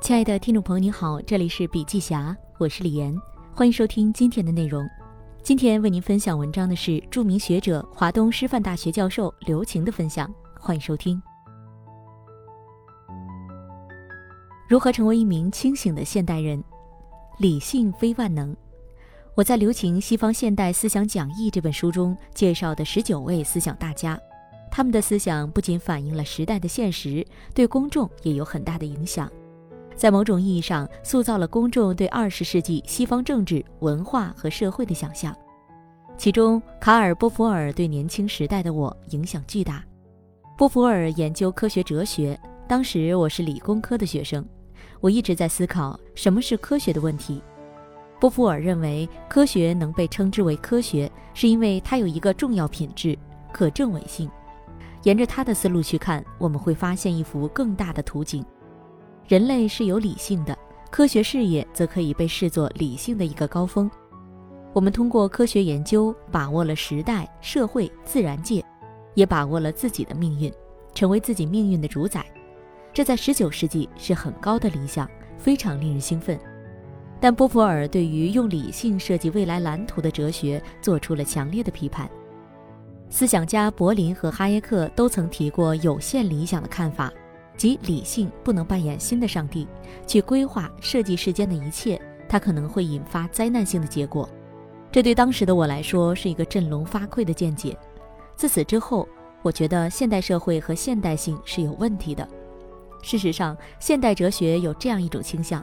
亲爱的听众朋友，你好，这里是笔记侠，我是李岩，欢迎收听今天的内容。今天为您分享文章的是著名学者、华东师范大学教授刘擎的分享，欢迎收听。如何成为一名清醒的现代人？理性非万能。我在刘擎《西方现代思想讲义》这本书中介绍的十九位思想大家，他们的思想不仅反映了时代的现实，对公众也有很大的影响，在某种意义上塑造了公众对二十世纪西方政治、文化和社会的想象。其中，卡尔·波伏尔对年轻时代的我影响巨大。波伏尔研究科学哲学，当时我是理工科的学生，我一直在思考什么是科学的问题。波伏尔认为，科学能被称之为科学，是因为它有一个重要品质——可证伪性。沿着他的思路去看，我们会发现一幅更大的图景：人类是有理性的，科学事业则可以被视作理性的一个高峰。我们通过科学研究，把握了时代、社会、自然界，也把握了自己的命运，成为自己命运的主宰。这在19世纪是很高的理想，非常令人兴奋。但波伏尔对于用理性设计未来蓝图的哲学做出了强烈的批判。思想家柏林和哈耶克都曾提过有限理想的看法，即理性不能扮演新的上帝，去规划设计世间的一切，它可能会引发灾难性的结果。这对当时的我来说是一个振聋发聩的见解。自此之后，我觉得现代社会和现代性是有问题的。事实上，现代哲学有这样一种倾向。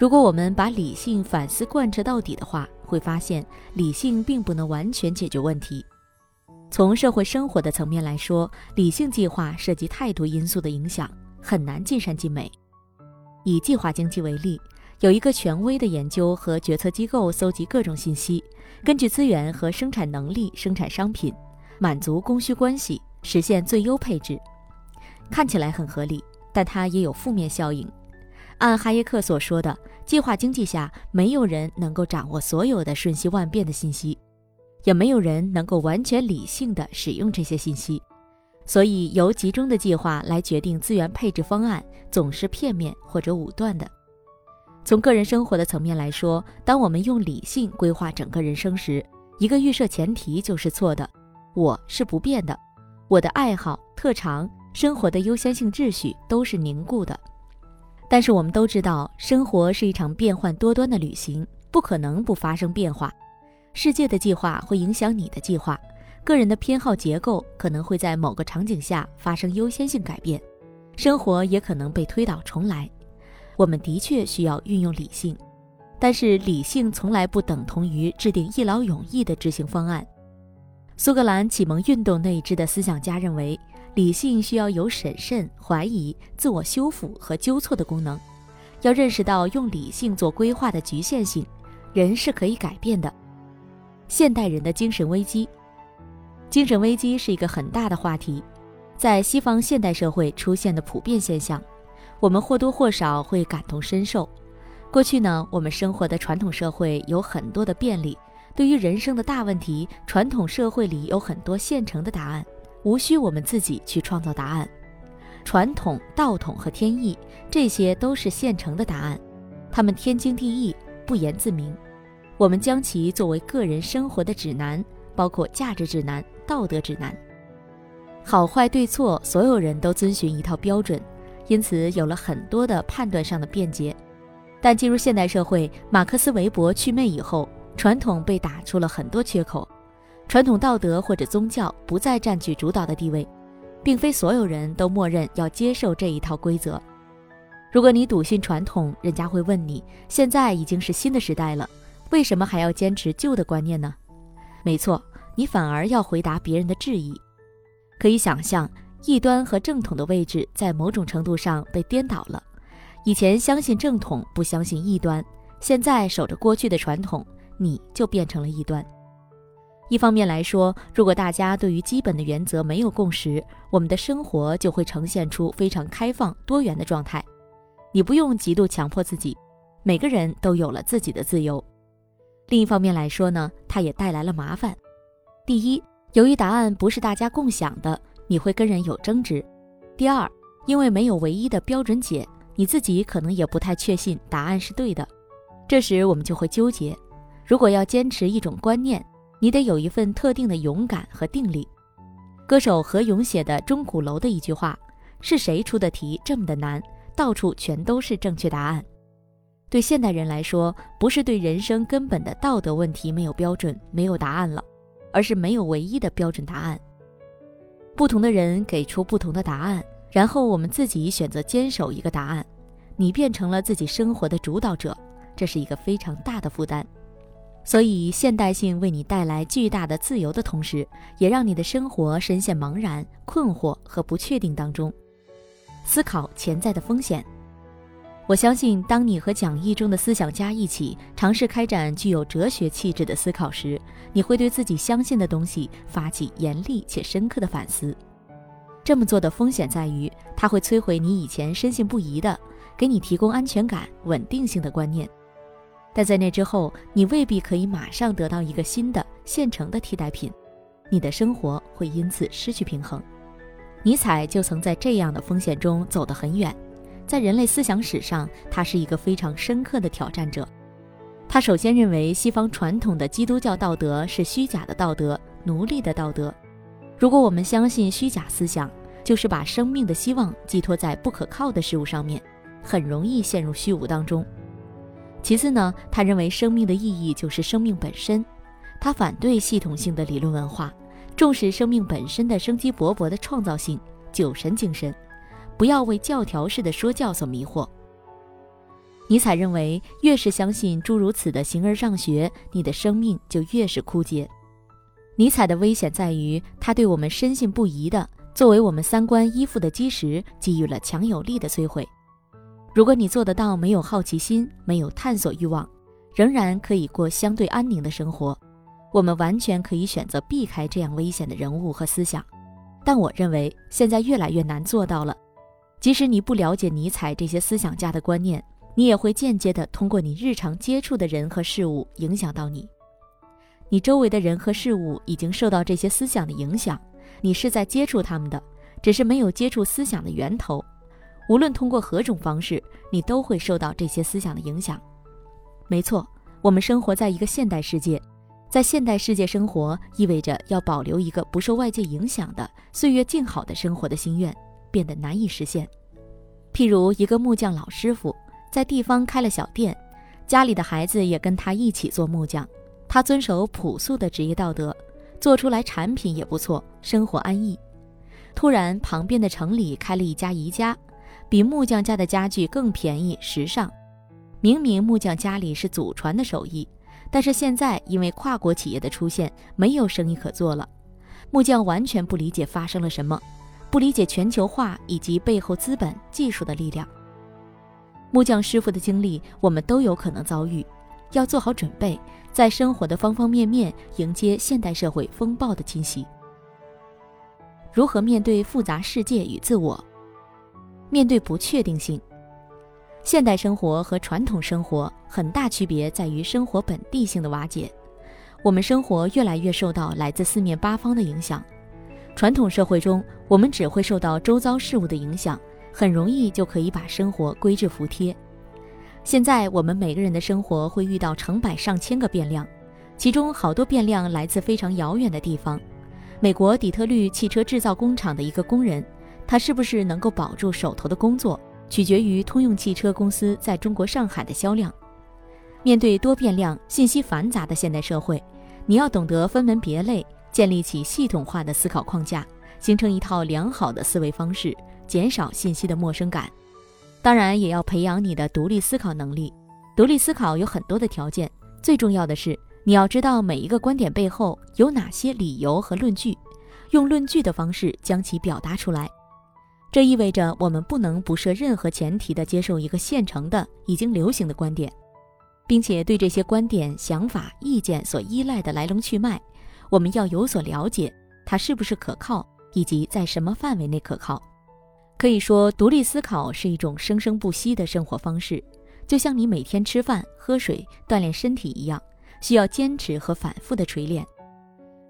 如果我们把理性反思贯彻到底的话，会发现理性并不能完全解决问题。从社会生活的层面来说，理性计划涉及太多因素的影响，很难尽善尽美。以计划经济为例，有一个权威的研究和决策机构搜集各种信息，根据资源和生产能力生产商品，满足供需关系，实现最优配置。看起来很合理，但它也有负面效应。按哈耶克所说的，计划经济下，没有人能够掌握所有的瞬息万变的信息，也没有人能够完全理性的使用这些信息，所以由集中的计划来决定资源配置方案，总是片面或者武断的。从个人生活的层面来说，当我们用理性规划整个人生时，一个预设前提就是错的：我是不变的，我的爱好、特长、生活的优先性秩序都是凝固的。但是我们都知道，生活是一场变幻多端的旅行，不可能不发生变化。世界的计划会影响你的计划，个人的偏好结构可能会在某个场景下发生优先性改变，生活也可能被推倒重来。我们的确需要运用理性，但是理性从来不等同于制定一劳永逸的执行方案。苏格兰启蒙运动内支的思想家认为。理性需要有审慎、怀疑、自我修复和纠错的功能，要认识到用理性做规划的局限性，人是可以改变的。现代人的精神危机，精神危机是一个很大的话题，在西方现代社会出现的普遍现象，我们或多或少会感同身受。过去呢，我们生活的传统社会有很多的便利，对于人生的大问题，传统社会里有很多现成的答案。无需我们自己去创造答案，传统、道统和天意，这些都是现成的答案，他们天经地义，不言自明。我们将其作为个人生活的指南，包括价值指南、道德指南。好坏对错，所有人都遵循一套标准，因此有了很多的判断上的便捷。但进入现代社会，马克思韦伯祛魅以后，传统被打出了很多缺口。传统道德或者宗教不再占据主导的地位，并非所有人都默认要接受这一套规则。如果你笃信传统，人家会问你：现在已经是新的时代了，为什么还要坚持旧的观念呢？没错，你反而要回答别人的质疑。可以想象，异端和正统的位置在某种程度上被颠倒了。以前相信正统，不相信异端；现在守着过去的传统，你就变成了异端。一方面来说，如果大家对于基本的原则没有共识，我们的生活就会呈现出非常开放多元的状态。你不用极度强迫自己，每个人都有了自己的自由。另一方面来说呢，它也带来了麻烦。第一，由于答案不是大家共享的，你会跟人有争执；第二，因为没有唯一的标准解，你自己可能也不太确信答案是对的。这时我们就会纠结：如果要坚持一种观念，你得有一份特定的勇敢和定力。歌手何勇写的《钟鼓楼》的一句话：“是谁出的题这么的难？到处全都是正确答案。”对现代人来说，不是对人生根本的道德问题没有标准、没有答案了，而是没有唯一的标准答案。不同的人给出不同的答案，然后我们自己选择坚守一个答案，你变成了自己生活的主导者，这是一个非常大的负担。所以，现代性为你带来巨大的自由的同时，也让你的生活深陷茫然、困惑和不确定当中。思考潜在的风险。我相信，当你和讲义中的思想家一起尝试开展具有哲学气质的思考时，你会对自己相信的东西发起严厉且深刻的反思。这么做的风险在于，它会摧毁你以前深信不疑的、给你提供安全感、稳定性的观念。但在那之后，你未必可以马上得到一个新的现成的替代品，你的生活会因此失去平衡。尼采就曾在这样的风险中走得很远。在人类思想史上，他是一个非常深刻的挑战者。他首先认为西方传统的基督教道德是虚假的道德、奴隶的道德。如果我们相信虚假思想，就是把生命的希望寄托在不可靠的事物上面，很容易陷入虚无当中。其次呢，他认为生命的意义就是生命本身。他反对系统性的理论文化，重视生命本身的生机勃勃的创造性、酒神精神。不要为教条式的说教所迷惑。尼采认为，越是相信诸如此的形而上学，你的生命就越是枯竭。尼采的危险在于，他对我们深信不疑的作为我们三观依附的基石，给予了强有力的摧毁。如果你做得到，没有好奇心，没有探索欲望，仍然可以过相对安宁的生活，我们完全可以选择避开这样危险的人物和思想。但我认为，现在越来越难做到了。即使你不了解尼采这些思想家的观念，你也会间接的通过你日常接触的人和事物影响到你。你周围的人和事物已经受到这些思想的影响，你是在接触他们的，只是没有接触思想的源头。无论通过何种方式，你都会受到这些思想的影响。没错，我们生活在一个现代世界，在现代世界生活意味着要保留一个不受外界影响的岁月静好的生活的心愿。变得难以实现。譬如一个木匠老师傅在地方开了小店，家里的孩子也跟他一起做木匠。他遵守朴素的职业道德，做出来产品也不错，生活安逸。突然，旁边的城里开了一家宜家，比木匠家的家具更便宜、时尚。明明木匠家里是祖传的手艺，但是现在因为跨国企业的出现，没有生意可做了。木匠完全不理解发生了什么。不理解全球化以及背后资本、技术的力量，木匠师傅的经历我们都有可能遭遇，要做好准备，在生活的方方面面迎接现代社会风暴的侵袭。如何面对复杂世界与自我？面对不确定性，现代生活和传统生活很大区别在于生活本地性的瓦解。我们生活越来越受到来自四面八方的影响。传统社会中，我们只会受到周遭事物的影响，很容易就可以把生活归置服帖。现在，我们每个人的生活会遇到成百上千个变量，其中好多变量来自非常遥远的地方。美国底特律汽车制造工厂的一个工人，他是不是能够保住手头的工作，取决于通用汽车公司在中国上海的销量。面对多变量、信息繁杂的现代社会，你要懂得分门别类。建立起系统化的思考框架，形成一套良好的思维方式，减少信息的陌生感。当然，也要培养你的独立思考能力。独立思考有很多的条件，最重要的是你要知道每一个观点背后有哪些理由和论据，用论据的方式将其表达出来。这意味着我们不能不设任何前提的接受一个现成的、已经流行的观点，并且对这些观点、想法、意见所依赖的来龙去脉。我们要有所了解，它是不是可靠，以及在什么范围内可靠。可以说，独立思考是一种生生不息的生活方式，就像你每天吃饭、喝水、锻炼身体一样，需要坚持和反复的锤炼。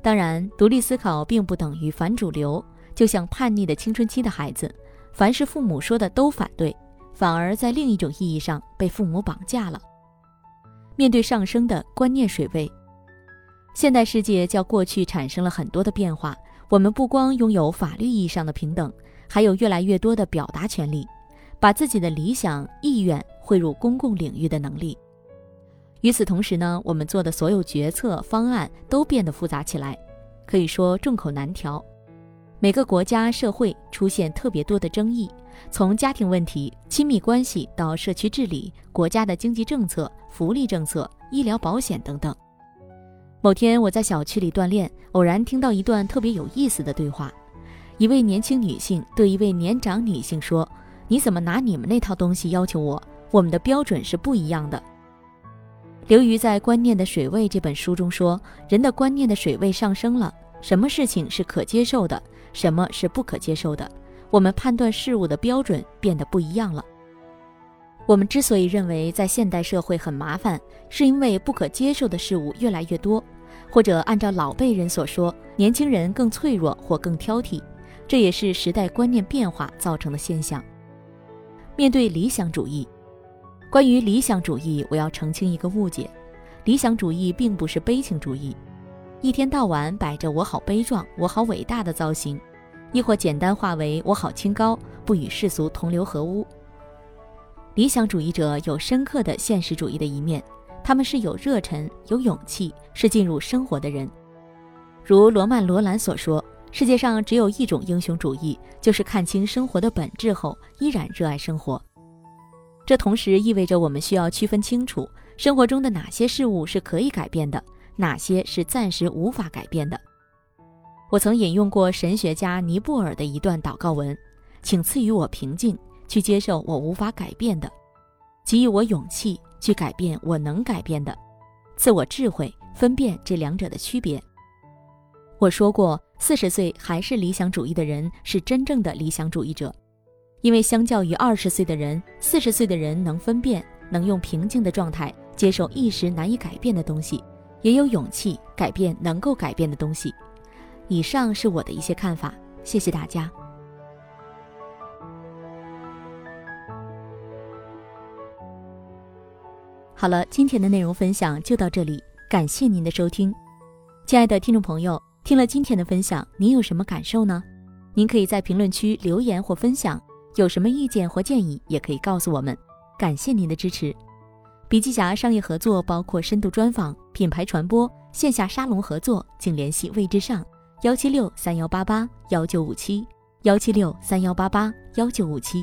当然，独立思考并不等于反主流，就像叛逆的青春期的孩子，凡是父母说的都反对，反而在另一种意义上被父母绑架了。面对上升的观念水位，现代世界较过去产生了很多的变化。我们不光拥有法律意义上的平等，还有越来越多的表达权利，把自己的理想意愿汇入公共领域的能力。与此同时呢，我们做的所有决策方案都变得复杂起来，可以说众口难调。每个国家社会出现特别多的争议，从家庭问题、亲密关系到社区治理、国家的经济政策、福利政策、医疗保险等等。某天我在小区里锻炼，偶然听到一段特别有意思的对话。一位年轻女性对一位年长女性说：“你怎么拿你们那套东西要求我？我们的标准是不一样的。”刘瑜在《观念的水位》这本书中说：“人的观念的水位上升了，什么事情是可接受的，什么是不可接受的？我们判断事物的标准变得不一样了。”我们之所以认为在现代社会很麻烦，是因为不可接受的事物越来越多，或者按照老辈人所说，年轻人更脆弱或更挑剔，这也是时代观念变化造成的现象。面对理想主义，关于理想主义，我要澄清一个误解：理想主义并不是悲情主义，一天到晚摆着“我好悲壮，我好伟大”的造型，亦或简单化为“我好清高，不与世俗同流合污”。理想主义者有深刻的现实主义的一面，他们是有热忱、有勇气，是进入生活的人。如罗曼·罗兰所说：“世界上只有一种英雄主义，就是看清生活的本质后依然热爱生活。”这同时意味着我们需要区分清楚生活中的哪些事物是可以改变的，哪些是暂时无法改变的。我曾引用过神学家尼布尔的一段祷告文：“请赐予我平静。”去接受我无法改变的，给予我勇气去改变我能改变的，赐我智慧分辨这两者的区别。我说过，四十岁还是理想主义的人是真正的理想主义者，因为相较于二十岁的人，四十岁的人能分辨，能用平静的状态接受一时难以改变的东西，也有勇气改变能够改变的东西。以上是我的一些看法，谢谢大家。好了，今天的内容分享就到这里，感谢您的收听，亲爱的听众朋友，听了今天的分享，您有什么感受呢？您可以在评论区留言或分享，有什么意见或建议也可以告诉我们。感谢您的支持。笔记侠商业合作包括深度专访、品牌传播、线下沙龙合作，请联系魏之上幺七六三幺八八幺九五七幺七六三幺八八幺九五七。